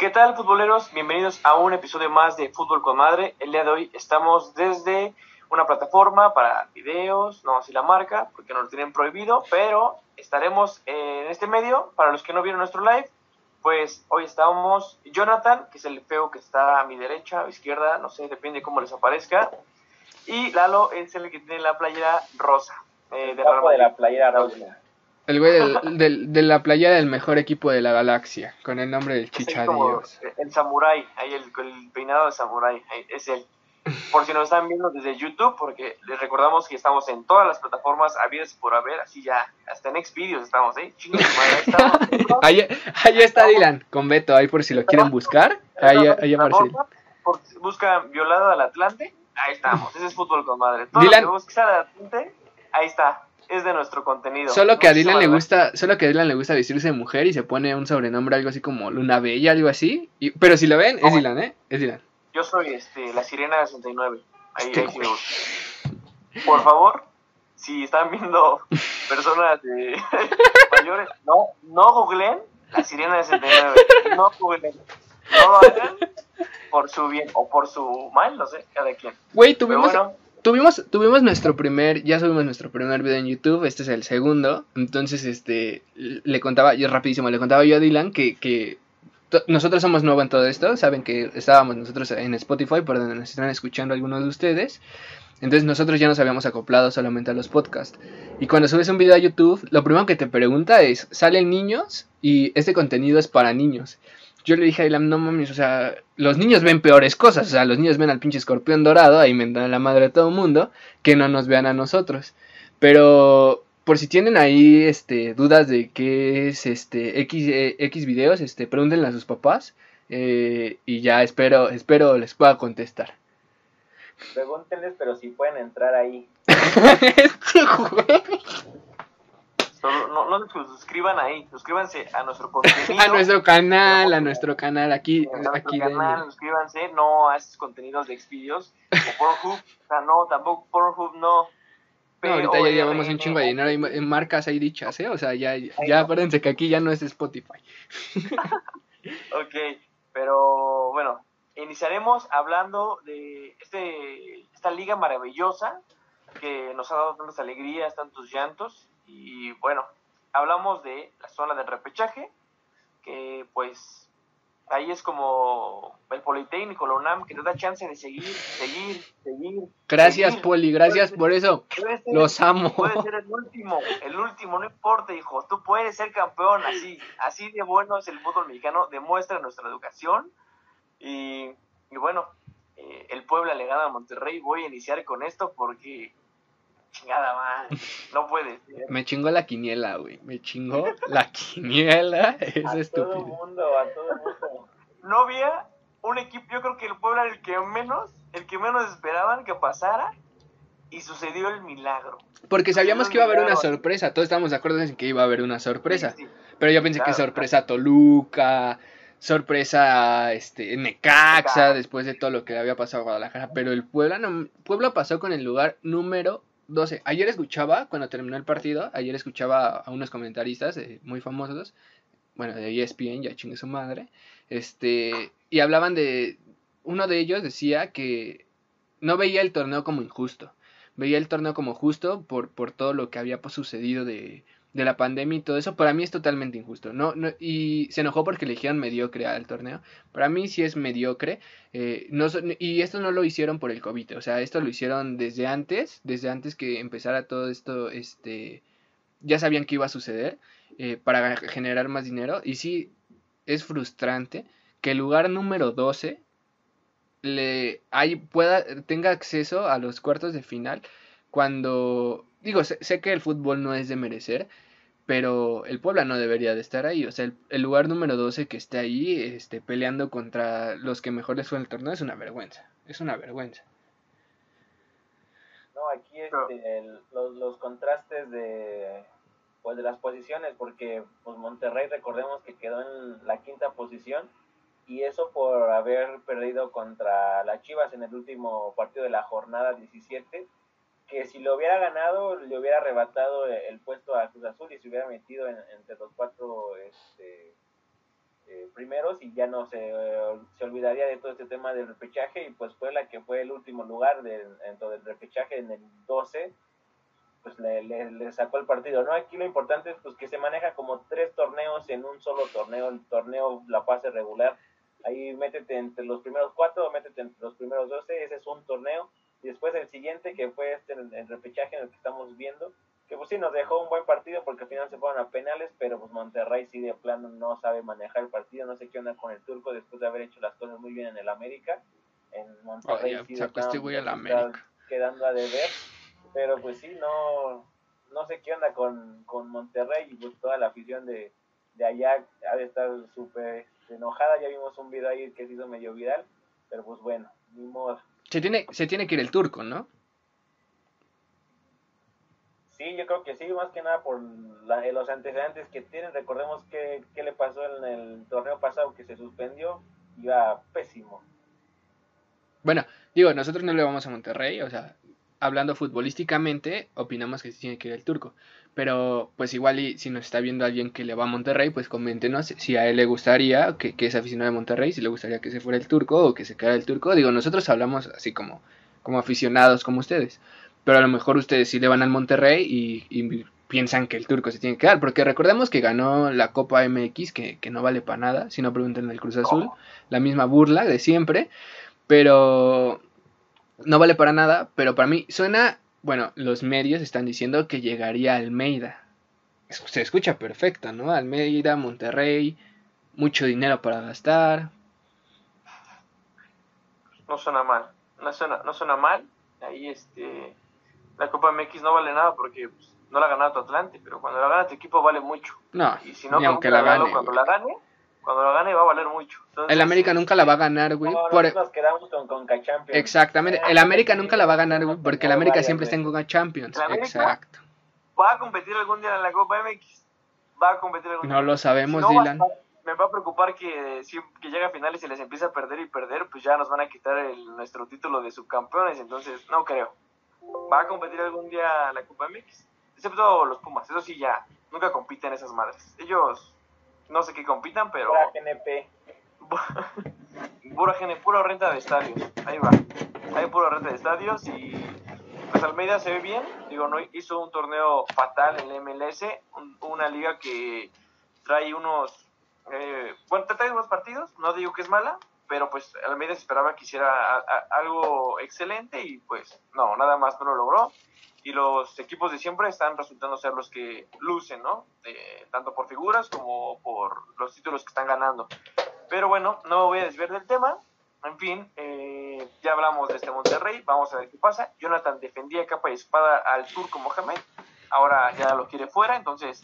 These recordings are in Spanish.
¿Qué tal, futboleros? Bienvenidos a un episodio más de Fútbol con Madre. El día de hoy estamos desde una plataforma para videos, no así la marca, porque nos lo tienen prohibido, pero estaremos en este medio. Para los que no vieron nuestro live, pues hoy estamos Jonathan, que es el feo que está a mi derecha o izquierda, no sé, depende cómo les aparezca. Y Lalo es el que tiene la playera rosa. Eh, de, de la playera rosa. El güey del, de la playa del mejor equipo de la galaxia, con el nombre del Chicha Dios. El Samurai, ahí el, peinado de Samurai, es él. Por si nos están viendo desde YouTube, porque les recordamos que estamos en todas las plataformas habidas por haber, así ya, hasta en Xvideos estamos, ¿eh? ahí, ahí, está Dylan, con Beto, ahí por si lo quieren buscar, ahí, ahí aparece. Buscan Violada al Atlante, ahí estamos, ese es fútbol con madre. Todo Dylan, lo que Atlante, ahí está es de nuestro contenido. Solo que a Dylan le gusta, solo que a Dylan le gusta vestirse de mujer y se pone un sobrenombre algo así como Luna Bella, algo así. Y, pero si lo ven, es Dylan, ¿eh? Es Dylan. Yo soy este, la sirena 69. Ahí, ahí Por favor, si están viendo personas de mayores, no, no googleen la sirena 69. No googleen. No lo hagan por su bien o por su mal, no sé, cada quien. Güey, tuvimos, tuvimos, tuvimos nuestro primer, ya subimos nuestro primer video en YouTube, este es el segundo, entonces este, le contaba, yo rapidísimo, le contaba yo a Dylan que, que nosotros somos nuevos en todo esto, saben que estábamos nosotros en Spotify, por donde nos están escuchando algunos de ustedes, entonces nosotros ya nos habíamos acoplado solamente a los podcasts. Y cuando subes un video a YouTube, lo primero que te pregunta es, ¿salen niños? Y este contenido es para niños yo le dije a Ilam, no mames, o sea, los niños ven peores cosas, o sea, los niños ven al pinche escorpión dorado, ahí me dan la madre de todo el mundo, que no nos vean a nosotros. Pero por si tienen ahí este dudas de qué es este X, eh, X videos, este pregúntenle a sus papás eh, y ya espero espero les pueda contestar. Pregúntenles, pero si pueden entrar ahí. no, no se suscriban ahí, suscríbanse a nuestro contenido. a nuestro canal, a nuestro canal, aquí. A aquí canal, suscríbanse, no a esos contenidos de Xvideos o Pornhub, o sea, no, tampoco Pornhub, no. No, ahorita ya llevamos un chingo de dinero en marcas ahí dichas, ¿eh? O sea, ya, ya acuérdense que aquí ya no es Spotify. ok, pero bueno, iniciaremos hablando de este, esta liga maravillosa que nos ha dado tantas alegrías, tantos llantos y bueno, hablamos de la zona del repechaje, que pues ahí es como el Politécnico, la UNAM, que te da chance de seguir, seguir, seguir. Gracias, Poli, gracias por eso. Los amo. Puedes ser el último, el último, no importa, hijo. Tú puedes ser campeón, así, así de bueno es el fútbol mexicano, demuestra nuestra educación. Y, bueno, eh, el pueblo le gana a Monterrey. Voy a iniciar con esto porque Chingada madre. No puede Me chingó la quiniela, güey. Me chingó la quiniela. Es a estúpido. Todo mundo, a todo mundo. No había un equipo, yo creo que el pueblo era el que menos, el que menos esperaban que pasara. Y sucedió el milagro. Porque sabíamos que iba a haber una sorpresa. Todos estábamos de acuerdo en que iba a haber una sorpresa. Pero yo pensé que sorpresa Toluca, sorpresa este Necaxa, después de todo lo que había pasado a Guadalajara. Pero el Puebla, no, Puebla pasó con el lugar número 12. Ayer escuchaba, cuando terminó el partido, ayer escuchaba a unos comentaristas eh, muy famosos, bueno, de ESPN, ya chingue su madre, este, y hablaban de, uno de ellos decía que no veía el torneo como injusto, veía el torneo como justo por, por todo lo que había sucedido de, de la pandemia y todo eso, para mí es totalmente injusto. No, no, y se enojó porque eligieron mediocre al torneo. Para mí sí es mediocre. Eh, no, y esto no lo hicieron por el COVID. O sea, esto lo hicieron desde antes, desde antes que empezara todo esto, este, ya sabían que iba a suceder eh, para generar más dinero. Y sí, es frustrante que el lugar número 12 le hay, pueda, tenga acceso a los cuartos de final cuando digo, sé, que el fútbol no es de merecer, pero el Puebla no debería de estar ahí. O sea, el, lugar número 12 que esté ahí este, peleando contra los que mejor les fue en el torneo es una vergüenza. Es una vergüenza. No, aquí este, los, los, contrastes de, pues, de las posiciones, porque pues, Monterrey, recordemos que quedó en la quinta posición. Y eso por haber perdido contra las Chivas en el último partido de la jornada 17 que si lo hubiera ganado le hubiera arrebatado el puesto a Cruz Azul y se hubiera metido entre los cuatro este, eh, primeros y ya no se, se olvidaría de todo este tema del repechaje y pues fue la que fue el último lugar dentro del repechaje en el 12 pues le, le, sacó el partido, ¿no? Aquí lo importante es pues que se maneja como tres torneos en un solo torneo, el torneo la fase regular, ahí métete entre los primeros cuatro métete entre los primeros doce, ese es un torneo, y después el siguiente que fue este el, repechaje en el que estamos viendo, que pues sí nos dejó un buen partido porque al final se fueron a penales, pero pues Monterrey sí de plano no sabe manejar el partido, no sé qué onda con el turco después de haber hecho las cosas muy bien en el América, en Monterrey sí quedando a deber pero pues sí, no, no sé qué onda con, con Monterrey y pues toda la afición de, de allá ha de estar súper enojada. Ya vimos un video ahí que se hizo medio viral, pero pues bueno, ni modo. Se tiene, se tiene que ir el turco, ¿no? Sí, yo creo que sí, más que nada por la, los antecedentes que tienen. Recordemos qué, qué le pasó en el torneo pasado que se suspendió, iba pésimo. Bueno, digo, nosotros no le vamos a Monterrey, o sea, hablando futbolísticamente, opinamos que sí tiene que ir el turco. Pero pues igual y si nos está viendo alguien que le va a Monterrey, pues coméntenos si a él le gustaría, que, que es aficionado de Monterrey, si le gustaría que se fuera el turco o que se quedara el turco. Digo, nosotros hablamos así como, como aficionados como ustedes. Pero a lo mejor ustedes sí le van al Monterrey y, piensan que el turco se tiene que quedar. Porque recordemos que ganó la Copa MX, que, que no vale para nada, si no preguntan el Cruz Azul. La misma burla de siempre. Pero no vale para nada, pero para mí suena, bueno, los medios están diciendo que llegaría Almeida. Se escucha perfecto, ¿no? Almeida, Monterrey, mucho dinero para gastar. No suena mal, no suena, no suena mal. Ahí este, la Copa MX no vale nada porque pues, no la ha ganado tu Atlante, pero cuando la gana tu equipo vale mucho. No, y si no, aunque la gane, cuando la gane, cuando lo gane va a valer mucho. el América nunca la va a ganar, güey. por... nos quedamos con Conca Champions. Exactamente. El América nunca la va a ganar, güey, porque el América siempre está en Conca Champions. Exacto. ¿Va a competir algún día en la Copa MX? ¿Va a competir algún día? No lo sabemos, Dylan. me va a preocupar que si que llega a finales y les empieza a perder y perder, pues ya nos van a quitar el, nuestro título de subcampeones, entonces no creo. ¿Va a competir algún día la Copa MX? Excepto los Pumas, eso sí ya, nunca compiten esas madres. Ellos no sé qué compitan, pero... Pura GNP. pura GNP, pura renta de estadios. Ahí va. Hay pura renta de estadios y pues Almeida se ve bien. Digo, no hizo un torneo fatal en el MLS, una liga que trae unos... Eh, bueno, trae unos partidos, no digo que es mala, pero pues Almeida esperaba que hiciera algo excelente y pues no, nada más no lo logró y los equipos de siempre están resultando ser los que lucen, ¿no? tanto por figuras como por los títulos que están ganando. Pero bueno, no me voy a desviar del tema. En fin, eh, ya hablamos de este Monterrey, vamos a ver qué pasa. Jonathan defendía capa y espada al turco Mohamed, ahora ya lo quiere fuera, entonces,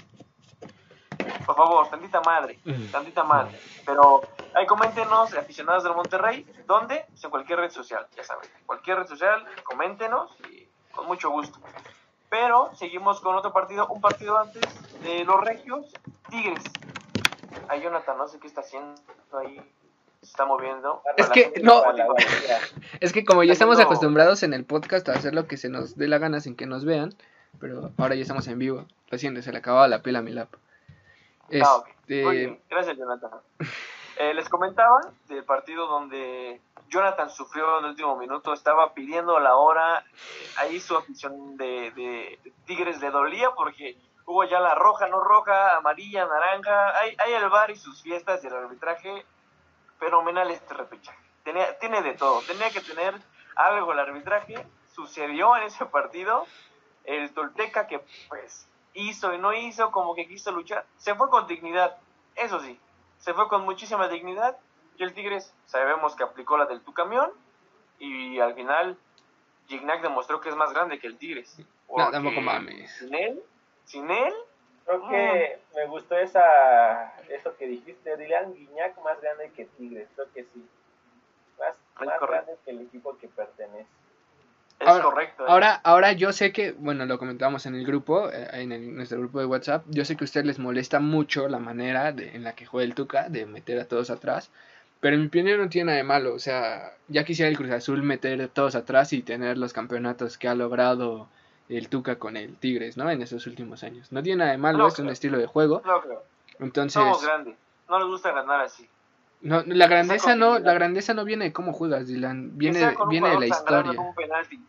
por favor, tantita madre, tantita madre. Pero ahí coméntenos, aficionados del Monterrey, ¿dónde? Pues en cualquier red social, ya saben, cualquier red social, coméntenos y con mucho gusto. Pero seguimos con otro partido, un partido antes de los Regios, Tigres. Ahí Jonathan, no sé qué está haciendo ahí. Se está moviendo. Es que, no, es que como ya estamos acostumbrados en el podcast a hacer lo que se nos dé la gana sin que nos vean, pero ahora ya estamos en vivo. Recién se le acababa la pila a mi lap. Ah, este... Gracias, Jonathan. Eh, les comentaba del partido donde Jonathan sufrió en el último minuto, estaba pidiendo la hora, eh, ahí su afición de, Tigres le dolía porque hubo ya la roja, no roja, amarilla, naranja, hay, hay el bar y sus fiestas y el arbitraje fenomenal este repechaje. Tenía, tiene de todo, tenía que tener algo el arbitraje, sucedió en ese partido, el Tolteca que pues hizo y no hizo, como que quiso luchar, se fue con dignidad, eso sí, se fue con muchísima dignidad y el Tigres sabemos que aplicó la del tu camión y al final Gignac demostró que es más grande que el Tigres. No, tampoco mames. Sin él, sin él. Creo que me gustó esa, eso que dijiste, Dylan Gignac más grande que Tigres, creo que sí. Más, más grande que el equipo que pertenece. Es correcto. ¿eh? Ahora, ahora yo sé que, bueno, lo comentamos en el grupo, eh, en nuestro grupo de WhatsApp, yo sé que a ustedes les molesta mucho la manera de, en la que juega el Tuca, de meter a todos atrás, pero en mi opinión no tiene nada de malo, o sea, ya quisiera el Cruz Azul meter todos atrás y tener los campeonatos que ha logrado el Tuca con el Tigres, ¿no? En esos últimos años. No tiene nada de malo, es un estilo de juego. No creo. Entonces, Somos grandes. no les gusta ganar así. No, la grandeza no, la grandeza no viene de cómo juegas, Dylan, viene, viene de la historia.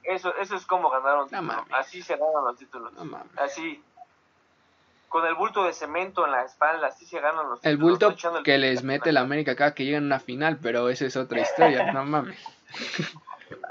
Eso, eso es como ganaron. así se ganan los títulos. así. Con el bulto de cemento en la espalda, así se ganan los. El bulto que les mete la América acá que llegan a una final, pero esa es otra historia, no mames.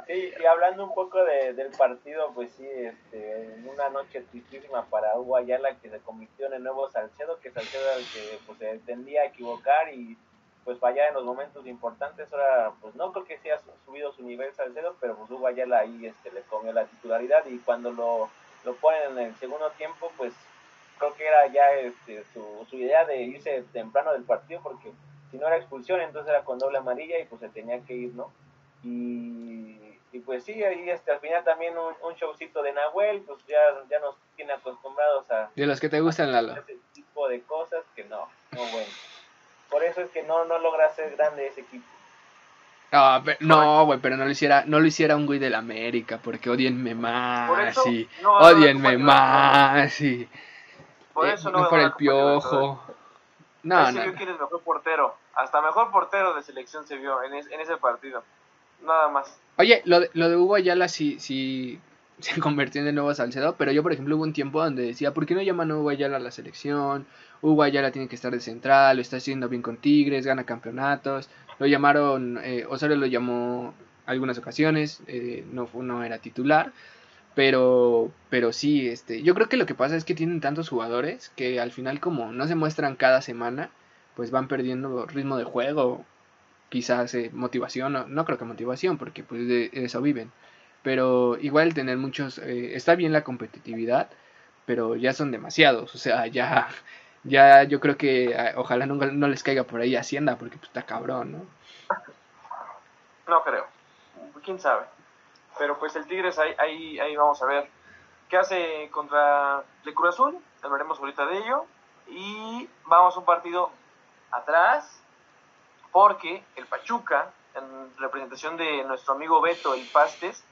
Sí, y hablando un poco de, del partido, pues sí, este, en una noche tristísima para Hugo Ayala que se convirtió en el nuevo Salcedo, que Salcedo era el que pues, se tendía a equivocar y pues fallar en los momentos importantes. Ahora, pues no creo que sí ha subido su nivel Salcedo, pero pues Hugo Ayala ahí este, le comió la titularidad y cuando lo, lo ponen en el segundo tiempo, pues creo que era ya este, su, su idea de irse temprano del partido porque si no era expulsión, entonces era con doble amarilla y pues se tenía que ir, ¿no? Y y pues sí, ahí este, al final también un, showcito de Nahuel, pues ya, ya nos tiene acostumbrados a... De los que te gustan, Lalo. Ese tipo de cosas que no, no bueno. Por eso es que no, no logra ser grande ese equipo. Ah, no, güey, pero no lo hiciera, no lo hiciera un güey del América, porque odienme más, sí, odienme más, sí. Por eh, eso no mejor el piojo. No, no. quién es mejor portero. Hasta mejor portero de selección se vio en, en ese partido. Nada más. Oye, lo de, lo de Hugo Ayala sí, sí se convirtió en el nuevo Salcedo, pero yo, por ejemplo, hubo un tiempo donde decía, ¿por qué no llaman a Hugo Ayala a la selección? Hugo Ayala tiene que estar de central, lo está haciendo bien con Tigres, gana campeonatos. Lo llamaron, eh, Osorio lo llamó algunas ocasiones, eh, no, no era titular, pero, pero sí, este, yo creo que lo que pasa es que tienen tantos jugadores que al final como no se muestran cada semana, pues van perdiendo ritmo de juego quizás eh, motivación, no, no, creo que motivación, porque pues de eso viven, pero igual tener muchos, eh, está bien la competitividad, pero ya son demasiados, o sea, ya, ya yo creo que ah, ojalá no, no les caiga por ahí Hacienda, porque pues está cabrón, ¿no? No creo, quién sabe, pero pues el Tigres ahí, ahí, ahí vamos a ver qué hace contra el Cruz Azul, hablaremos ahorita de ello, y vamos un partido atrás, porque el Pachuca, en representación de nuestro amigo Beto, el Pastes,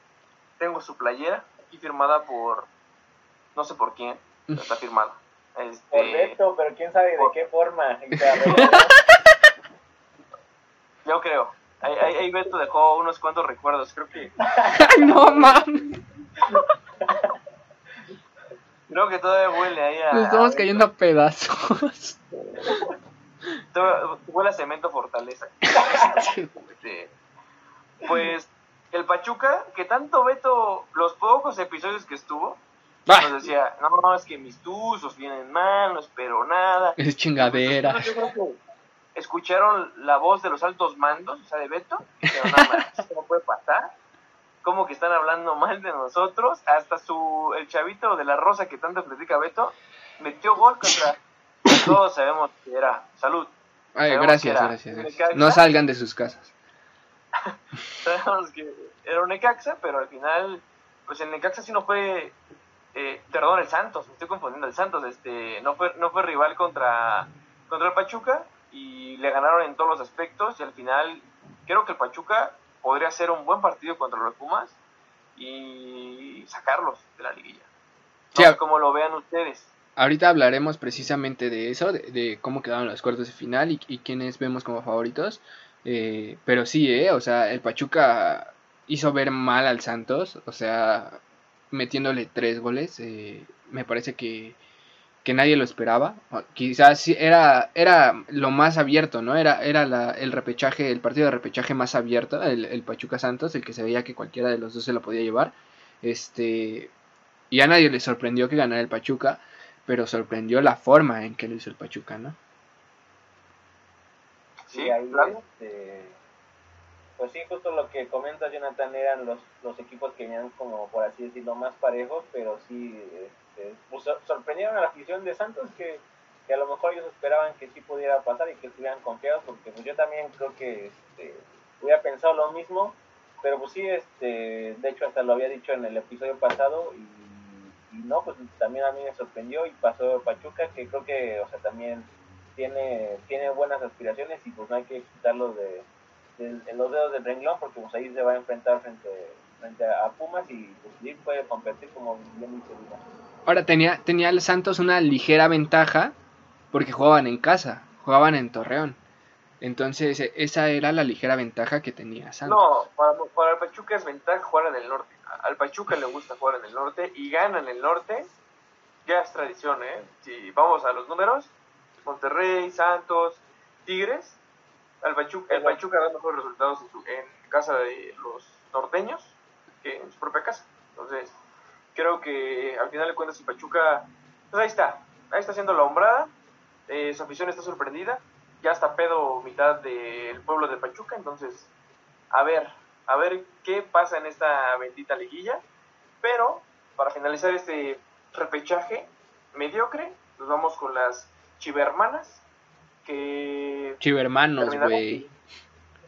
tengo su playera aquí firmada por, no sé por quién, pero está firmada. Este, por Beto, pero quién sabe de qué forma. Yo creo. Ahí, ahí, Beto dejó unos cuantos recuerdos, creo que... no mames. Creo que todavía huele ahí a... Nos estamos cayendo a pedazos. Huele a cemento fortaleza. Pues el Pachuca, que tanto Beto, los pocos episodios que estuvo, nos decía, no, no, es que mis tuzos vienen mal, no espero nada. Es chingadera. Escucharon la voz de los altos mandos, o sea, de Beto, y dijeron, no, no puede pasar. Como que están hablando mal de nosotros. Hasta su, el chavito de la rosa que tanto critica Beto, metió gol contra todos sabemos que era salud. gracias, gracias, No salgan de sus casas. sabemos que era un Necaxa, pero al final, pues el Necaxa sí no fue, eh, perdón, el Santos, me estoy confundiendo, el Santos, este, no fue, no fue rival contra, contra el Pachuca y le ganaron en todos los aspectos y al final creo que el Pachuca podría hacer un buen partido contra los Pumas y sacarlos de la liguilla. No sé cómo lo vean ustedes ahorita hablaremos precisamente de eso, de, cómo quedaron los cuartos de final y, y quiénes vemos como favoritos. Eh, pero sí, eh, o sea, el Pachuca hizo ver mal al Santos, o sea, metiéndole tres goles. Eh, me parece que, que, nadie lo esperaba. Quizás era, era lo más abierto, ¿no? Era, era la, el repechaje, el partido de repechaje más abierto, el, el Pachuca Santos, el que se veía que cualquiera de los dos se lo podía llevar. Este, y a nadie le sorprendió que ganara el Pachuca pero sorprendió la forma en que lo hizo el Pachuca, ¿no? Sí, ahí este, pues sí, justo lo que comenta Jonathan eran los, los equipos que venían como, por así decirlo, más parejos, pero sí este, pues, sorprendieron a la afición de Santos que, que, a lo mejor ellos esperaban que sí pudiera pasar y que estuvieran confiados, porque pues yo también creo que este, hubiera pensado lo mismo, pero pues sí, este, de hecho hasta lo había dicho en el episodio pasado y y no, pues también a mí me sorprendió y pasó Pachuca, que creo que, o sea, también tiene, tiene buenas aspiraciones y pues no hay que quitarlo de, los dedos del renglón porque pues ahí se va a enfrentar frente, frente a Pumas y pues puede competir como bien dice Ahora tenía, tenía el Santos una ligera ventaja porque jugaban en casa, jugaban en Torreón. Entonces, e, esa era la ligera ventaja que tenía Santos. No, para, para el Pachuca es ventaja jugar en el norte. Al Pachuca le gusta jugar en el norte y gana en el norte. Ya es tradición, ¿eh? Si vamos a los números, Monterrey, Santos, Tigres, el Pachuca, el Pachuca da mejores resultados en, su, en casa de los norteños que en su propia casa. Entonces, creo que al final de cuentas el Pachuca, pues ahí está, ahí está haciendo la hombrada, eh, su afición está sorprendida, ya está pedo mitad del pueblo de Pachuca, entonces, a ver, a ver qué pasa en esta bendita liguilla, pero para finalizar este repechaje mediocre, nos vamos con las chivermanas, que... Chivermanos, güey.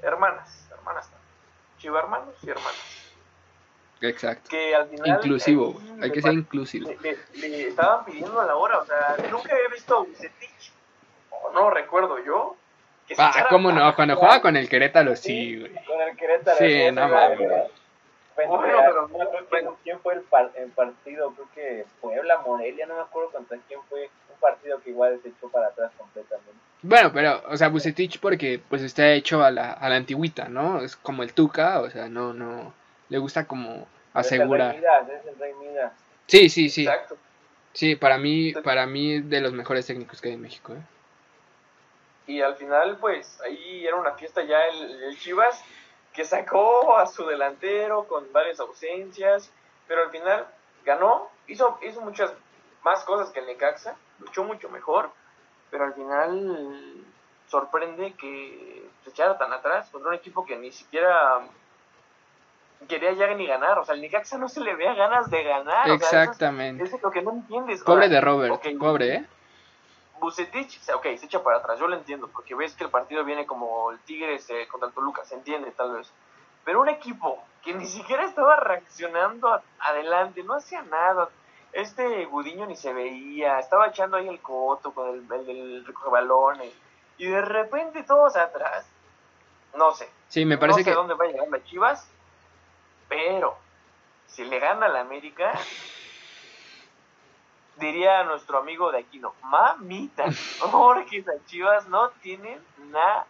Hermanas, hermanas, chivermanos y hermanas. Exacto. Que al final, inclusivo, hay que ser inclusivo. Le, estaban pidiendo a la hora, o sea, nunca había visto a Bucetich, o no recuerdo yo. Que ah, cómo no, cuando jugaba con el Querétaro, sí, güey. Con el Querétaro, sí, no mames. Bueno, pero no recuerdo quién fue el, el, partido, creo que Puebla, Morelia, no me acuerdo contra quién fue, un partido que igual se echó para atrás completamente. Bueno, pero, o sea, Bucetich porque pues está hecho a la, a la antigüita, ¿no? Es como el Tuca, o sea, no, no, le gusta como asegurar. Sí, sí, sí. Exacto. Sí, para mí, para mí de los mejores técnicos que hay en México. ¿eh? Y al final, pues, ahí era una fiesta ya el, Chivas, que sacó a su delantero con varias ausencias, pero al final ganó, hizo, hizo muchas más cosas que el Necaxa, luchó mucho mejor, pero al final sorprende que se echara tan atrás contra un equipo que ni siquiera quería ya ni ganar. O sea, al Necaxa no se le vea ganas de ganar. Exactamente. O es, lo que no entiendes. Pobre de Robert, pobre, ¿eh? Bucetich, ok, se echa para atrás, yo lo entiendo, porque ves que el partido viene como el Tigres eh, contra el Toluca, se entiende tal vez. Pero un equipo que ni siquiera estaba reaccionando adelante, no hacía nada. Este Gudiño ni se veía, estaba echando ahí el coto con el, el, el recoge balones. Y de repente todos atrás, no sé. Sí, me parece no sé que. dónde va a llegar Chivas, pero si le gana la América, diría nuestro amigo de Aquino, mamita, porque las Chivas no tienen nada,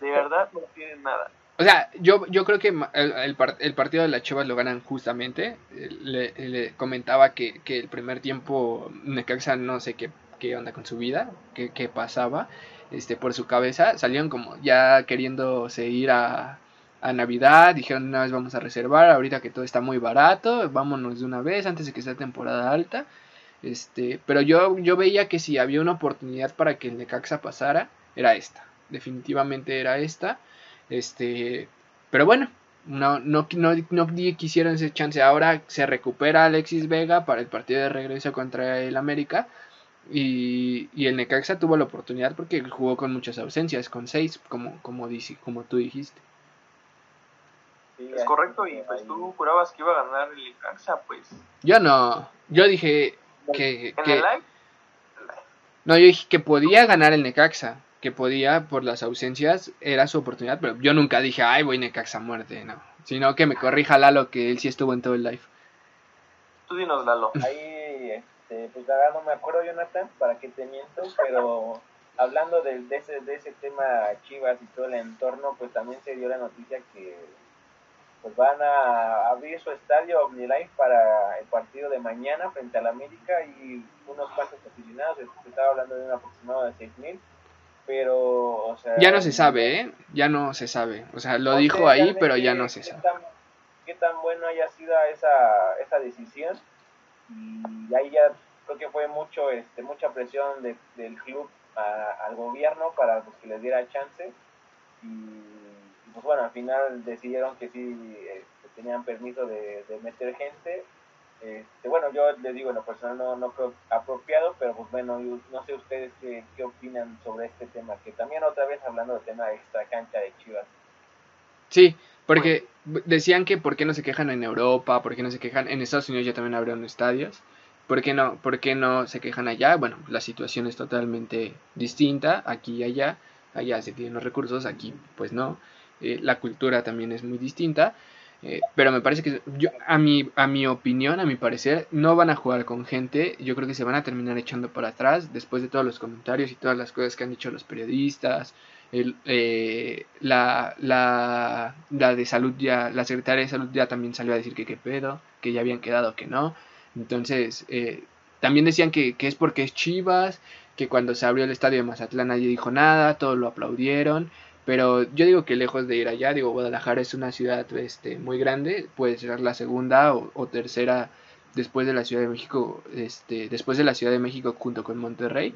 de verdad no tienen nada. O sea, yo, yo creo que el, el, partido de las Chivas lo ganan justamente. Le, comentaba que, que, el primer tiempo Necaxa no sé qué, qué onda con su vida, qué, qué pasaba este, por su cabeza. Salieron como ya queriendo seguir a, a Navidad, dijeron una vez vamos a reservar, ahorita que todo está muy barato, vámonos de una vez antes de que sea temporada alta. Este, pero yo, yo veía que si había una oportunidad para que el Necaxa pasara, era esta. Definitivamente era esta. Este, pero bueno, no, no, no, no quisieron ese chance. Ahora se recupera Alexis Vega para el partido de regreso contra el América. Y, y, el Necaxa tuvo la oportunidad porque jugó con muchas ausencias, con seis, como, como, como tú dijiste es correcto, y pues tú jurabas que iba a ganar el Necaxa, pues. Yo no, yo dije que... ¿En el live? No, yo dije que podía ganar el Necaxa, que podía por las ausencias, era su oportunidad, pero yo nunca dije, ay, voy Necaxa muerte, no. Sino que me corrija Lalo, que él sí estuvo en todo el live. Tú dinos, Lalo. Ahí, este, pues la verdad no me acuerdo, Jonathan, para qué te miento, pero hablando de, de, ese, de ese tema Chivas y todo el entorno, pues también se dio la noticia que pues van a abrir su estadio OmniLife para el partido de mañana frente a la América y unos cuantos aficionados, se estaba hablando de un aproximado de 6.000, pero, o sea... Ya no se sabe, ¿eh? Ya no se sabe, o sea, lo dijo ahí, pero ya no se sabe. qué tan bueno haya sido esa, esa decisión y ahí ya creo que fue mucho este mucha presión del club al gobierno para pues, que les diera chance y pues bueno, al final decidieron que sí este, tenían permiso de, meter gente. Este, bueno, yo les digo, en lo personal no, no creo apropiado, pero pues bueno, no sé ustedes qué, qué opinan sobre este tema, que también otra vez hablando del tema de extra cancha de Chivas. Sí, porque decían que por qué no se quejan en Europa, por qué no se quejan en Estados Unidos ya también abrieron estadios. ¿Por qué, no, ¿Por qué no se quejan allá? Bueno, la situación es totalmente distinta aquí y allá. Allá se tienen los recursos, aquí pues no. Eh, la cultura también es muy distinta. Eh, pero me parece que yo, a mi a mi opinión, a mi parecer, no van a jugar con gente. Yo creo que se van a terminar echando para atrás después de todos los comentarios y todas las cosas que han dicho los periodistas. Eh, la, la, la de salud ya, la secretaria de salud ya también salió a decir que qué pedo, que ya habían quedado que no. Entonces, eh, también decían que, que es porque es Chivas, que cuando se abrió el estadio de Mazatlán nadie dijo nada, todos lo aplaudieron. Pero yo digo que lejos de ir allá, digo, Guadalajara es una ciudad este, muy grande, puede ser la segunda o, tercera después de la Ciudad de México, este, después de la Ciudad de México junto con Monterrey.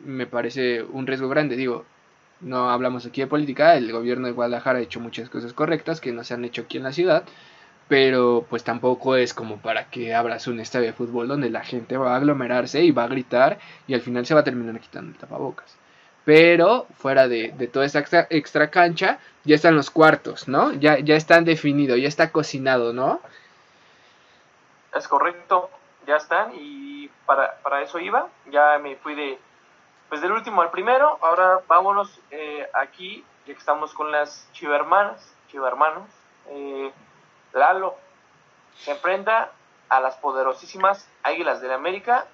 me parece un riesgo grande, digo, no hablamos aquí de política, el gobierno de Guadalajara ha hecho muchas cosas correctas que no se han hecho aquí en la ciudad, pero pues tampoco es como para que abras un estadio de fútbol donde la gente va a aglomerarse y va a gritar y al final se va a terminar quitando el tapabocas. Pero fuera de, toda esta extra, cancha, ya están los cuartos, ¿no? Ya, ya están definidos, ya está cocinado, ¿no? Es correcto, ya están y para, para eso iba. Ya me fui de, pues del último al primero. Ahora vámonos eh, aquí, ya que estamos con las chivermanas, chivermanos. Eh, Lalo se enfrenta a las poderosísimas Águilas de la América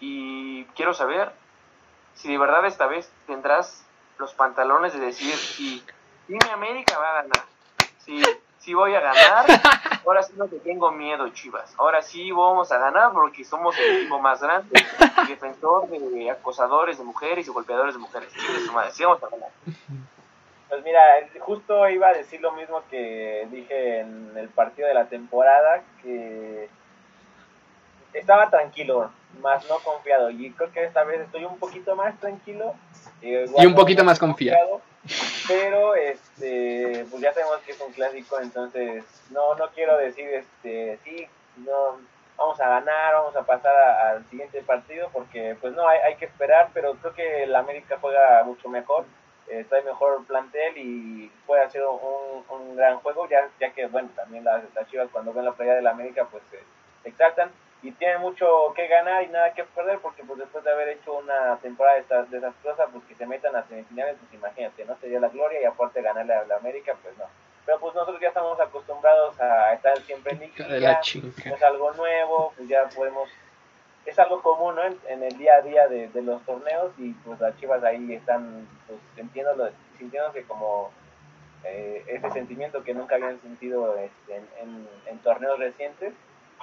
y quiero saber si de verdad esta vez tendrás los pantalones de decir si, mi América va a ganar, si, si voy a ganar, ahora sí no te tengo miedo, Chivas, ahora sí vamos a ganar porque somos el equipo más grande, defensor de acosadores de mujeres y golpeadores de mujeres. Sí, vamos a ganar. Pues mira, justo iba a decir lo mismo que dije en el partido de la temporada, que estaba tranquilo, más no confiado. Y creo que esta vez estoy un poquito más tranquilo. y un poquito más confiado. Pero este, pues ya sabemos que es un clásico, entonces no, no quiero decir, este, sí, no, vamos a ganar, vamos a pasar al siguiente partido, porque pues no, hay, hay que esperar, pero creo que el América juega mucho mejor, eh, trae mejor plantel y puede hacer un, un gran juego, ya, ya que, bueno, también las, las chivas cuando ven la playa del América, pues se exaltan y tienen mucho que ganar y nada que perder porque pues después de haber hecho una temporada desastrosa pues que se metan a semifinales pues imagínate no sería la gloria y aparte ganarle a la América pues no. Pero pues nosotros ya estamos acostumbrados a estar siempre en liga es algo nuevo pues ya podemos es algo común ¿no? en, el día a día de, los torneos y pues las chivas ahí están pues sintiéndolo, sintiéndose como eh, ese sentimiento que nunca habían sentido este, en, en torneos recientes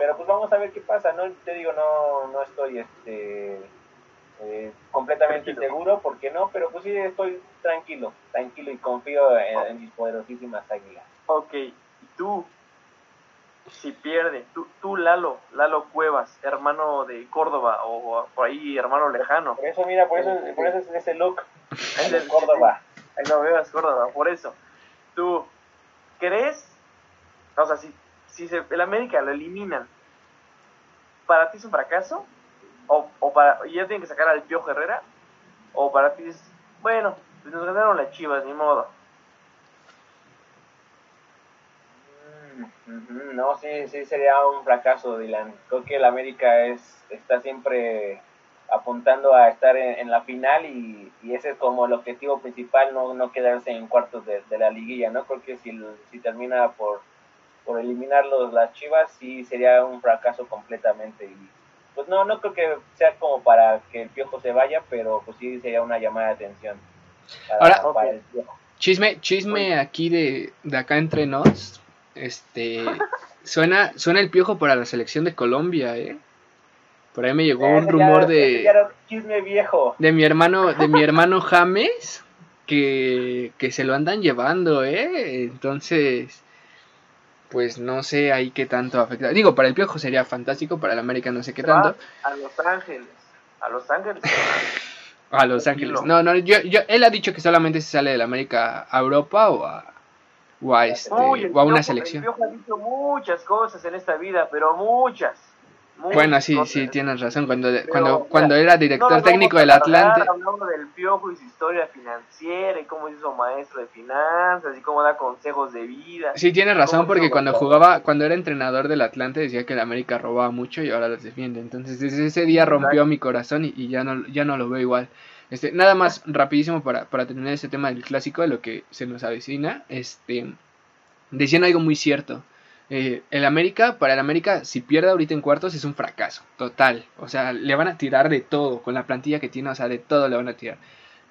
pero pues vamos a ver qué pasa, ¿no? Te digo, no, no estoy este, eh, completamente seguro, porque no, pero pues sí estoy tranquilo, tranquilo y confío en, mis poderosísimas águilas. Ok, y tú, si pierde, tú, tú Lalo, Lalo Cuevas, hermano de Córdoba, o por ahí hermano lejano. Por eso, mira, por eso, por eso es ese look, es de Córdoba. Ahí no veas Córdoba, por eso. ¿Tú crees? O sea, si si se, el América lo eliminan, ¿para ti es un fracaso? ¿O, o para, ya tienen que sacar al Piojo Herrera? ¿O para ti es, bueno, pues nos ganaron las chivas, ni modo? Mm, no, sí, sí sería un fracaso, Dylan. Creo que el América es, está siempre apuntando a estar en, la final y, ese es como el objetivo principal, no, no quedarse en cuartos de, de la liguilla, ¿no? Creo que si, si termina por por eliminarlos las Chivas sí sería un fracaso completamente. Y pues no no creo que sea como para que el Piojo se vaya pero pues sí sería una llamada de atención. Ahora, chisme chisme aquí de, de acá entre nos este suena suena el Piojo para la selección de Colombia eh por ahí me llegó un rumor de chisme viejo. de mi hermano de mi hermano James que, que se lo andan llevando eh entonces pues no sé ahí qué tanto afecta. Digo, para el Piojo sería fantástico, para el América no sé qué tanto. A Los Ángeles, a Los Ángeles. a Los Ángeles. No, no, yo, yo, él ha dicho que solamente se sale de la América a Europa o a, o a, este, o a una selección. El Piojo ha dicho muchas cosas en esta vida, pero muchas bueno, sí, sí, tienes razón. Cuando, cuando, cuando era director técnico del Atlante. Hablando del piojo y su historia financiera y cómo hizo maestro de finanzas y cómo da consejos de vida. Sí, tienes razón, porque cuando jugaba, cuando era entrenador del Atlante decía que el América robaba mucho y ahora los defiende. Entonces, desde ese día rompió mi corazón y, ya, no, ya no lo veo igual. Este, nada más rapidísimo para, para terminar este tema del clásico, de lo que se nos avecina. Este, decían algo muy cierto. Eh, el América, para el América, si pierde ahorita en cuartos es un fracaso, total. O sea, le van a tirar de todo, con la plantilla que tiene, o sea, de todo le van a tirar.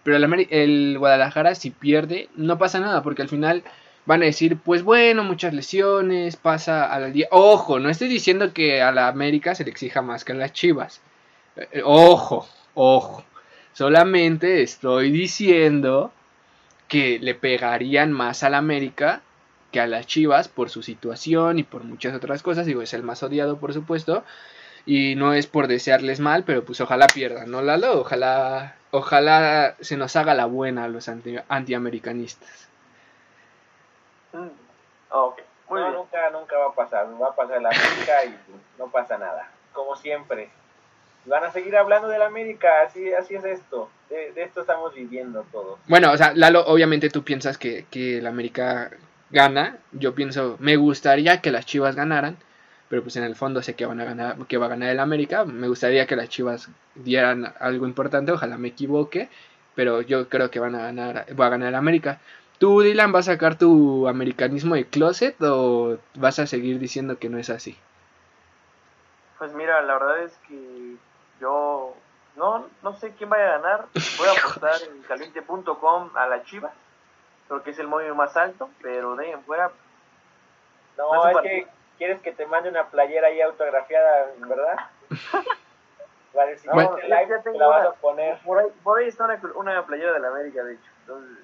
Pero el, el Guadalajara, si pierde, no pasa nada, porque al final van a decir, pues bueno, muchas lesiones, pasa al día. Ojo, no estoy diciendo que a la América se le exija más que a las Chivas. Eh, ojo, ojo. Solamente estoy diciendo que le pegarían más a la América que a las Chivas por su situación y por muchas otras cosas. Digo, es el más odiado, por supuesto. Y no es por desearles mal, pero pues ojalá pierdan, ¿no, Lalo? Ojalá, ojalá se nos haga la buena a los anti antiamericanistas. Mm, no, nunca, nunca va a pasar. Va a pasar la América y no pasa nada. Como siempre. Van a seguir hablando de la América, así, así es esto. De, esto estamos viviendo todos. Bueno, o sea, Lalo, obviamente tú piensas que, que la América gana. Yo pienso, me gustaría que las Chivas ganaran, pero pues en el fondo sé que van a ganar, que va a ganar el América. Me gustaría que las Chivas dieran algo importante, ojalá me equivoque, pero yo creo que van a ganar, va a ganar el América. ¿Tú, Dylan, vas a sacar tu americanismo de closet o vas a seguir diciendo que no es así? Pues mira, la verdad es que yo no, no sé quién vaya a ganar. Voy a apostar en caliente.com a la Chivas porque es el móvil más alto, pero de ahí en fuera. No, es que quieres que te mande una playera ahí autografiada, ¿verdad? vale, si no, ya tengo la vas a poner. Por ahí, por ahí está una, una, playera de la América, de hecho. Entonces,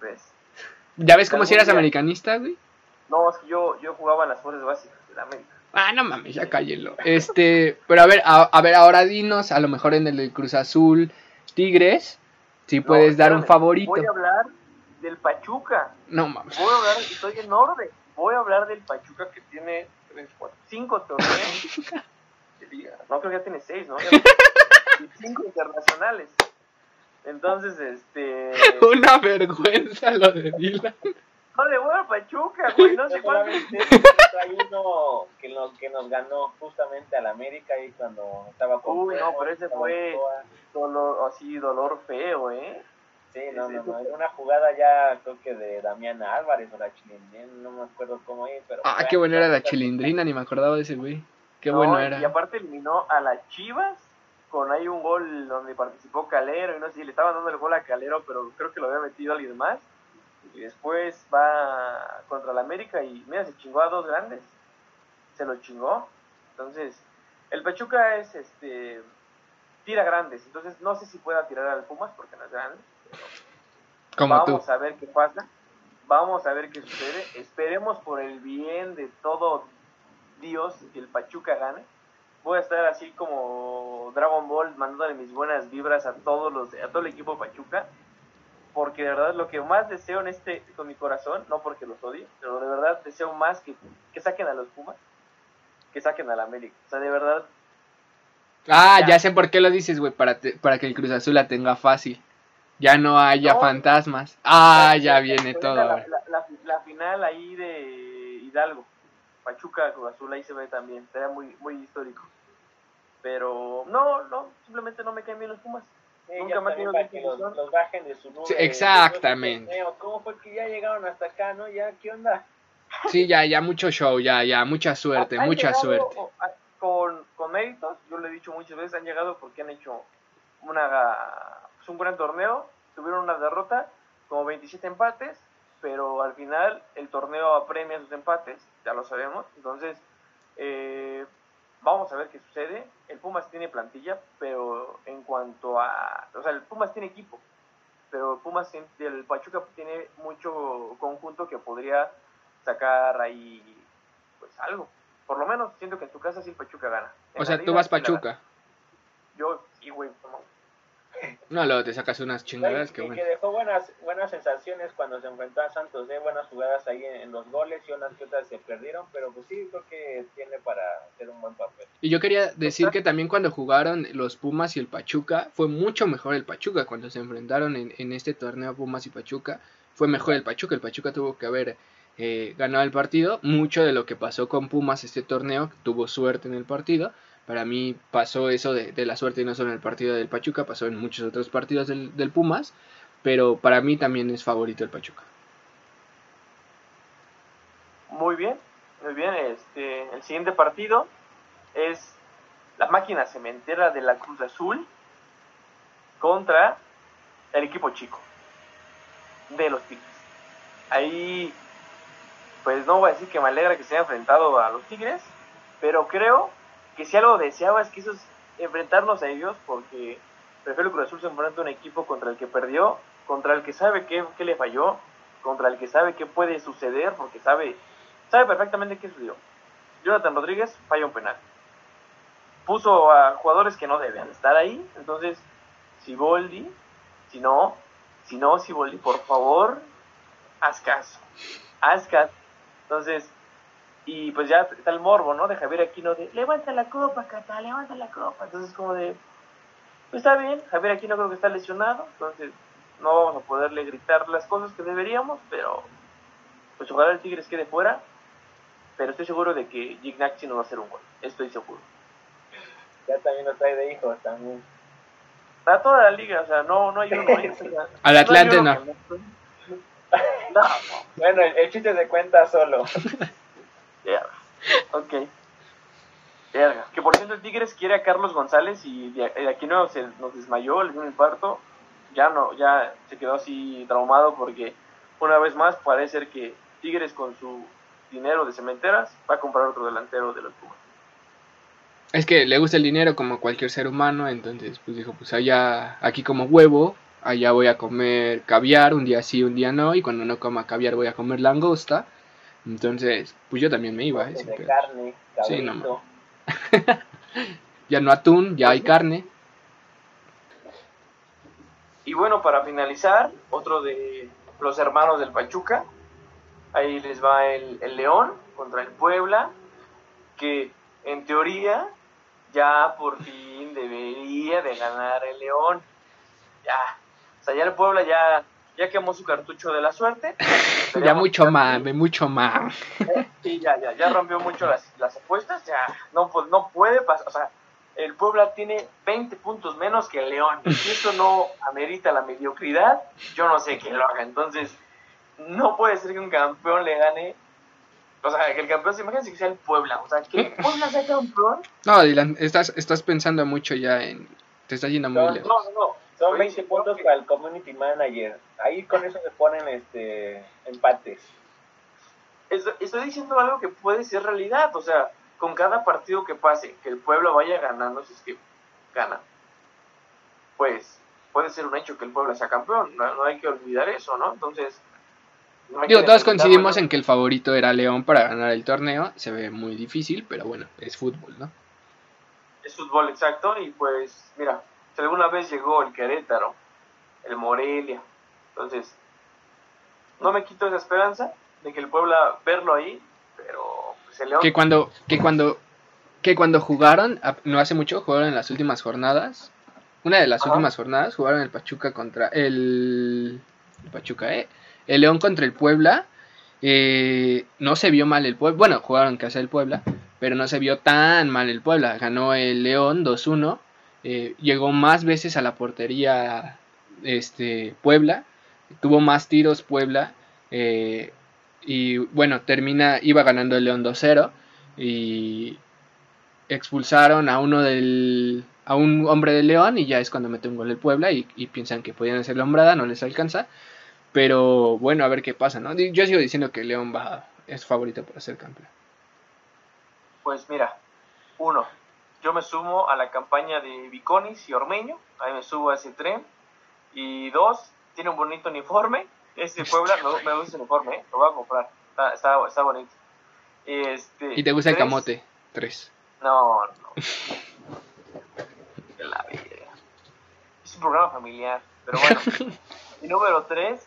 ves. ¿Ya ves cómo si eras americanista, güey? No, es que yo, yo jugaba en las fuerzas básicas de la América. Ah, no mames, ya cállelo. Este, pero a ver, a, ver, ahora dinos, a lo mejor en el Cruz Azul Tigres, si puedes dar un favorito. Voy a hablar del Pachuca. No mames. Voy a hablar, estoy en orden. Voy a hablar del Pachuca que tiene cinco torneos. no creo que ya tiene seis, ¿no? y cinco internacionales. Entonces, este. Una vergüenza lo de Dylan. No le voy a Pachuca, güey, no sé cuál. Hay uno que nos, que nos ganó justamente al América ahí cuando estaba con. Uy, no, pero ese fue dolor, así, dolor feo, ¿eh? Sí, no, no, no, era una jugada ya creo que de Damián Álvarez o la chilindrina, no me acuerdo cómo es, pero... Ah, qué bueno era la chilindrina, ni me acordaba de ese güey. Qué bueno era. Y aparte eliminó a las Chivas con ahí un gol donde participó Calero y no sé si le estaban dando el gol a Calero, pero creo que lo había metido alguien más. Y después va contra la América y mira, se chingó a dos grandes. Se lo chingó. Entonces, el Pachuca es este tira grandes, entonces no sé si pueda tirar al Pumas porque no es grande Vamos a ver qué pasa. Vamos a ver qué sucede. Esperemos por el bien de todo Dios que el Pachuca gane. Voy a estar así como Dragon Ball mandándole mis buenas vibras a todos los a todo el equipo Pachuca porque de verdad lo que más deseo en este con mi corazón, no porque los odie, pero de verdad deseo más que, que saquen a los Pumas, que saquen a la América. O sea, de verdad Ah, ya, sé por qué lo dices, güey, para, para que el Cruz Azul la tenga fácil. Ya no haya fantasmas. Ah, ya viene todo. La, la, final ahí de Hidalgo. Pachuca, Cruz Azul, ahí se ve también. Sería muy, muy histórico. Pero no, no, simplemente no me caen bien los Pumas. Nunca más que los, los, bajen de su nube. exactamente. ¿Cómo fue que ya llegaron hasta acá, no? ¿Ya qué onda? Sí, ya, ya mucho show, ya, ya, mucha suerte, mucha suerte. Con, con méritos, yo lo he dicho muchas veces, han llegado porque han hecho una es un gran torneo, tuvieron una derrota, como 27 empates, pero al final el torneo apremia sus empates, ya lo sabemos, entonces eh, vamos a ver qué sucede. El Pumas tiene plantilla, pero en cuanto a, o sea, el Pumas tiene equipo, pero el Pumas, el Pachuca tiene mucho conjunto que podría sacar ahí, pues algo. Por lo menos siento que en tu casa sí el Pachuca gana. o sea, tú vas Pachuca. Yo sí, güey, no, luego te sacas unas chingadas que, que dejó buenas buenas sensaciones cuando se enfrentó a Santos, de buenas jugadas ahí en, los goles y unas que otras se perdieron, pero pues sí, creo que tiene para hacer un buen papel. Y yo quería decir que también cuando jugaron los Pumas y el Pachuca, fue mucho mejor el Pachuca, cuando se enfrentaron en, en este torneo Pumas y Pachuca, fue mejor el Pachuca, el Pachuca tuvo que haber eh, ganado el partido, mucho de lo que pasó con Pumas este torneo, tuvo suerte en el partido, para mí pasó eso de, la suerte y no solo en el partido del Pachuca, pasó en muchos otros partidos del, del Pumas, pero para mí también es favorito el Pachuca. muy bien, muy bien. Este, el siguiente partido es la máquina cementera de la Cruz Azul contra el equipo chico de los Tigres. Ahí, pues no voy a decir que me alegra que se haya enfrentado a los Tigres, pero creo que si algo deseaba es que eso es enfrentarnos a ellos, porque prefiero que Cruz Azul se enfrente a un equipo contra el que perdió, contra el que sabe qué, qué le falló, contra el que sabe qué puede suceder, porque sabe, sabe perfectamente qué sucedió. Jonathan Rodríguez falla un penal. Puso a jugadores que no deben estar ahí, entonces, si Boldi, si no, si no, si Boldi, por favor, haz caso, haz caso. Entonces, y pues ya está el morbo, ¿no? De Javier Aquino de, levanta la copa, Cata, levanta la copa. Entonces, como de, pues está bien, Javier Aquino creo que está lesionado, entonces no vamos a poderle gritar las cosas que deberíamos, pero pues ojalá el Tigres quede fuera, pero estoy seguro de que Gignaxi no va a hacer un gol, estoy seguro. Ya también lo trae de hijos también. A toda la liga, o sea, no, no hay uno. ¿eh? Al Atlante no. no. Bueno, el, chiste se cuenta solo. Ok. Que por cierto el Tigres quiere a Carlos González y de, aquí no se nos desmayó, le dio un infarto. Ya no, ya se quedó así traumado porque una vez más parece ser que Tigres con su dinero de cementeras va a comprar otro delantero de los Pumas. Es que le gusta el dinero como cualquier ser humano, entonces pues dijo, pues allá, aquí como huevo, allá voy a comer caviar, un día sí, un día no, y cuando no coma caviar voy a comer langosta. Entonces, pues yo también me iba. ¿eh? De carne, sí, no, ya no atún, ya hay carne. Y bueno, para finalizar, otro de los hermanos del Pachuca. Ahí les va el, el León contra el Puebla, que en teoría ya por fin debería de ganar el León. Ya, o sea, ya el Puebla ya, ya quemó su cartucho de la suerte. ya mucho más, mucho más. Sí, ya, ya, ya rompió mucho las, las apuestas, ya no, pues, no puede pasar, o sea, el Puebla tiene 20 puntos menos que el León. Si eso no amerita la mediocridad, yo no sé quién lo haga. Entonces, no puede ser que un campeón le gane. O sea, que el campeón, imagínense que sea el Puebla. O sea, que el Puebla sea campeón. No, Dylan, estás, estás pensando mucho ya en. Te estás yendo muy no, lejos. No, no, no. Son 20 puntos para el community manager. Ahí con eso se ponen este empates. Estoy diciendo algo que puede ser realidad. O sea, con cada partido que pase, que el pueblo vaya ganando, si es que gana, pues puede ser un hecho que el pueblo sea campeón. No, hay que olvidar eso, ¿no? Entonces. Digo, todos coincidimos en que el favorito era León para ganar el torneo. Se ve muy difícil, pero bueno, es fútbol, ¿no? Es fútbol, exacto. Y pues, mira, si alguna vez llegó el Querétaro, el Morelia, entonces, no me quito esa esperanza de que el Puebla verlo ahí, pero pues, el León... Que cuando, que cuando, que cuando jugaron, no hace mucho, jugaron en las últimas jornadas, una de las últimas jornadas, jugaron el Pachuca contra el, el Pachuca, ¿eh? El León contra el Puebla, eh, no se vio mal el Puebla, bueno, jugaron en casa del Puebla, pero no se vio tan mal el Puebla, ganó el León 2-1 eh, llegó más veces a la portería este, Puebla, tuvo más tiros Puebla, eh, y bueno, termina, iba ganando el León 2-0 y expulsaron a uno del a un hombre del León y ya es cuando mete un gol el Puebla y, piensan que podían hacer la hombrada, no les alcanza. Pero bueno, a ver qué pasa, ¿no? Yo sigo diciendo que León va, es favorito para ser campeón. Pues mira, uno, yo me sumo a la campaña de Viconis y Ormeño, ahí me subo a ese tren. Y dos, tiene un bonito uniforme. Ese Puebla, me, me gusta el uniforme, ¿eh? lo voy a comprar. Está, está, está bonito. Este, ¿Y te gusta el camote? Tres. No, no. la vida. Es un programa familiar, pero bueno. y número tres,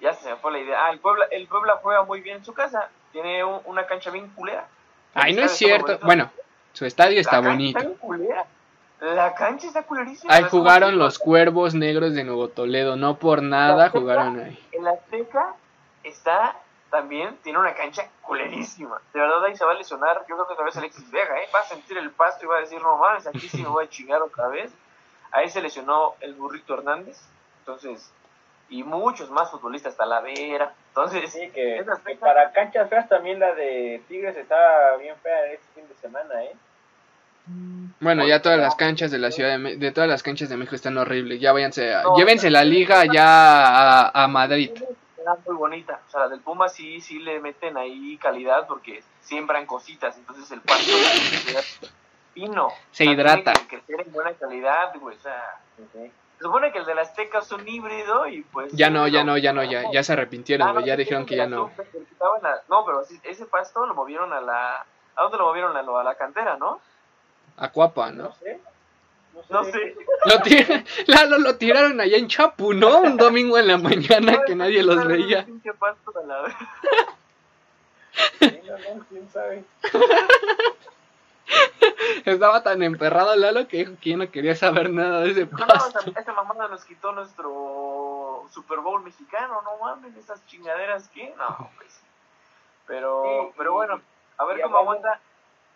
ya se me fue la idea. Ah, el Puebla, el Puebla juega muy bien en su casa. Tiene una cancha bien culera. Ay, no es cierto. Bueno, su estadio está bonito. La cancha está culerísima. Ahí jugaron los Cuervos Negros de Nuevo Toledo, no por nada jugaron ahí. El Azteca está también, tiene una cancha culerísima. De verdad ahí se va a lesionar, yo creo que otra vez Alexis Vega, ¿eh? va a sentir el pasto y va a decir, no mames, aquí sí me voy a chingar otra vez. Ahí se lesionó el burrito Hernández, entonces, y muchos más futbolistas, Talavera. Entonces, sí, que, para canchas feas también la de Tigres está bien fea este fin de semana, ¿eh? Bueno, ya todas las canchas de la ciudad de, de todas las canchas de México están horribles. Ya váyanse, llévense la liga ya a, Madrid. Muy bonita, o sea, la del Puma sí, sí le meten ahí calidad porque siembran cositas, entonces el pasto fino. Se hidrata. Que crecer en buena calidad, güey, o sea, se supone que el de la Azteca es un híbrido y pues... Ya no, ya no, ya no, ya, ya se arrepintieron, ah, ya dijeron que ya no. no, pero ese pasto lo movieron a la... ¿A dónde lo movieron? A, la cantera, ¿no? A Cuapa, ¿no? No sé. No sé. Lo, lo, tiraron allá en Chapu, ¿no? Un domingo en la mañana que nadie los veía. ¿Quién sabe? Estaba tan emperrado Lalo que dijo que ya no quería saber nada de ese pasto. No, esa, mamada nos quitó nuestro Super Bowl mexicano, no mames, esas chingaderas que, no, pues. Pero, pero bueno, a ver cómo aguanta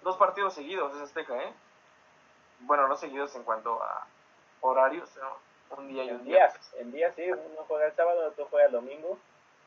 dos partidos seguidos esa Azteca, ¿eh? Bueno, no seguidos en cuanto a horarios, un día y un día. En día sí, uno juega el sábado, otro juega el domingo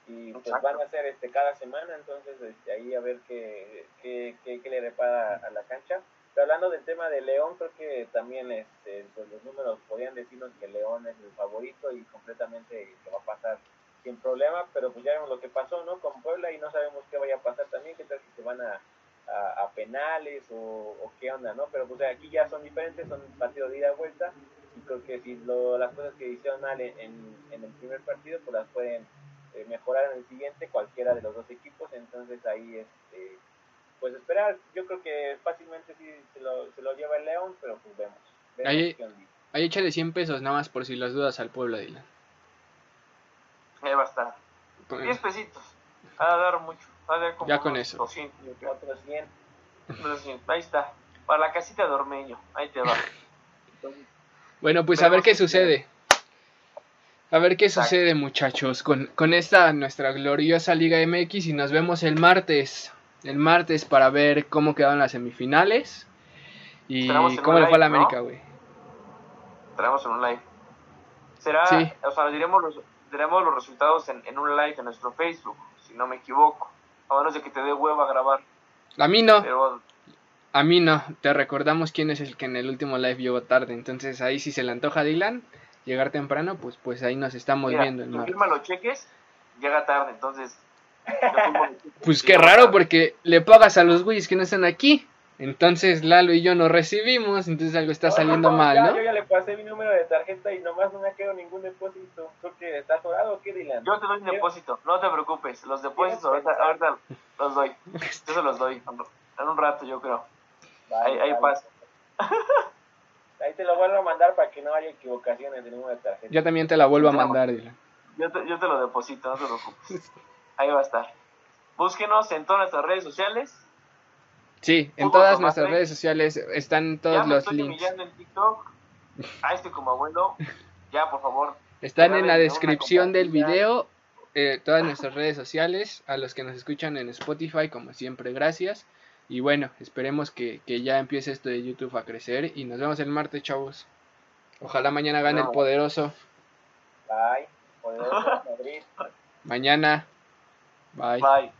y pues van a hacer este cada semana, entonces este, ahí a ver qué, qué, qué, le repara a la cancha. Pero hablando del tema de León, creo que también este, pues los números podían decirnos que León es el favorito y completamente que va a pasar sin problema, pero pues ya vemos lo que pasó, ¿no? Con Puebla y no sabemos qué vaya a pasar también, qué tal si se van a, a, penales o, o, qué onda, ¿no? Pero pues aquí ya son diferentes, son partidos de ida y vuelta y creo que si lo, las cosas que hicieron mal en, en el primer partido, pues las pueden eh, mejorar en el siguiente cualquiera de los dos equipos, entonces ahí este, pues esperar, yo creo que fácilmente sí se lo, se lo lleva el León, pero pues vemos. ahí, ahí échale 100 pesos nada más por si las dudas al pueblo, Dylan. Ahí va a estar. 10 pesitos. Va a dar mucho. Va a dar como ya con eso. 200, 200. Ahí está. Para la casita de Ormeño. Ahí te va. bueno, pues a ver qué sucede. A ver qué sucede muchachos con, con esta nuestra gloriosa Liga MX y nos vemos el martes. El martes para ver cómo quedaron las semifinales y cómo le fue a la América, güey. Estaremos en un live. Será, sí. o sea, diremos los, diremos los resultados en, en, un live en nuestro Facebook, si no me equivoco. A menos de que te dé huevo a grabar. A mí no. A mí no. Te recordamos quién es el que en el último live llegó tarde. Entonces ahí si se le antoja a Dylan, llegar temprano, pues pues ahí nos estamos viendo. El firma los cheques, llega tarde, entonces... pues qué raro, porque le pagas a los güeyes que no están aquí. Entonces Lalo y yo no recibimos, entonces algo está saliendo mal, ¿no? Yo ya le pasé mi número de tarjeta y nomás no me ha quedado ningún depósito. Creo que está atorado o qué, Dylan. Yo te doy un depósito, no te preocupes. Los depósitos ahorita, ahorita los doy. Yo se los doy en un rato, yo creo. ahí, ahí pasa. Ahí te lo vuelvo a mandar para que no haya equivocaciones de ninguna tarjeta. Yo también te la vuelvo a mandar, dile. Yo te, yo te lo deposito, no te preocupes. Ahí va a estar. Búsquenos en todas nuestras redes sociales. Sí, en todas nuestras redes sociales están todos ya me los estoy links. en TikTok. A este como abuelo. Ya, por favor. Están en la descripción del video eh, todas nuestras redes sociales. A los que nos escuchan en Spotify, como siempre, gracias. Y bueno, esperemos que, ya empiece esto de YouTube a crecer. Y nos vemos el martes, chavos. Ojalá mañana gane el poderoso. Bye. Poderoso Madrid. Mañana. Bye. Bye.